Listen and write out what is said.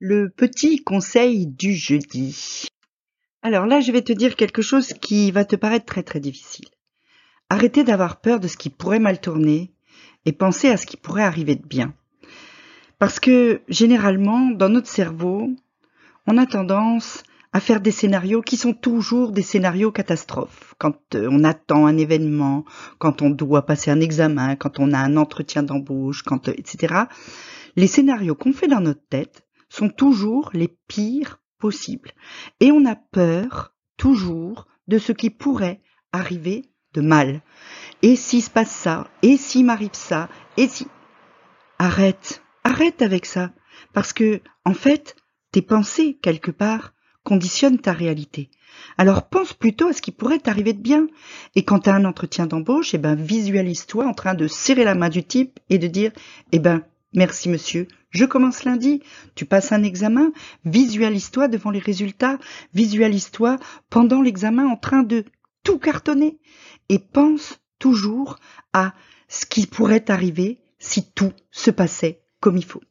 Le petit conseil du jeudi. Alors là, je vais te dire quelque chose qui va te paraître très très difficile. Arrêtez d'avoir peur de ce qui pourrait mal tourner et pensez à ce qui pourrait arriver de bien. Parce que généralement, dans notre cerveau, on a tendance à faire des scénarios qui sont toujours des scénarios catastrophes. Quand euh, on attend un événement, quand on doit passer un examen, quand on a un entretien d'embauche, quand, euh, etc. Les scénarios qu'on fait dans notre tête sont toujours les pires possibles. Et on a peur toujours de ce qui pourrait arriver de mal. Et s'il se passe ça, et s'il m'arrive ça, et si... Arrête, arrête avec ça. Parce que, en fait, tes pensées, quelque part, conditionnent ta réalité. Alors pense plutôt à ce qui pourrait t'arriver de bien. Et quand tu as un entretien d'embauche, eh ben, visualise-toi en train de serrer la main du type et de dire, eh ben, merci monsieur, je commence lundi. Tu passes un examen, visualise-toi devant les résultats, visualise-toi pendant l'examen en train de tout cartonner. Et pense toujours à ce qui pourrait t'arriver si tout se passait comme il faut.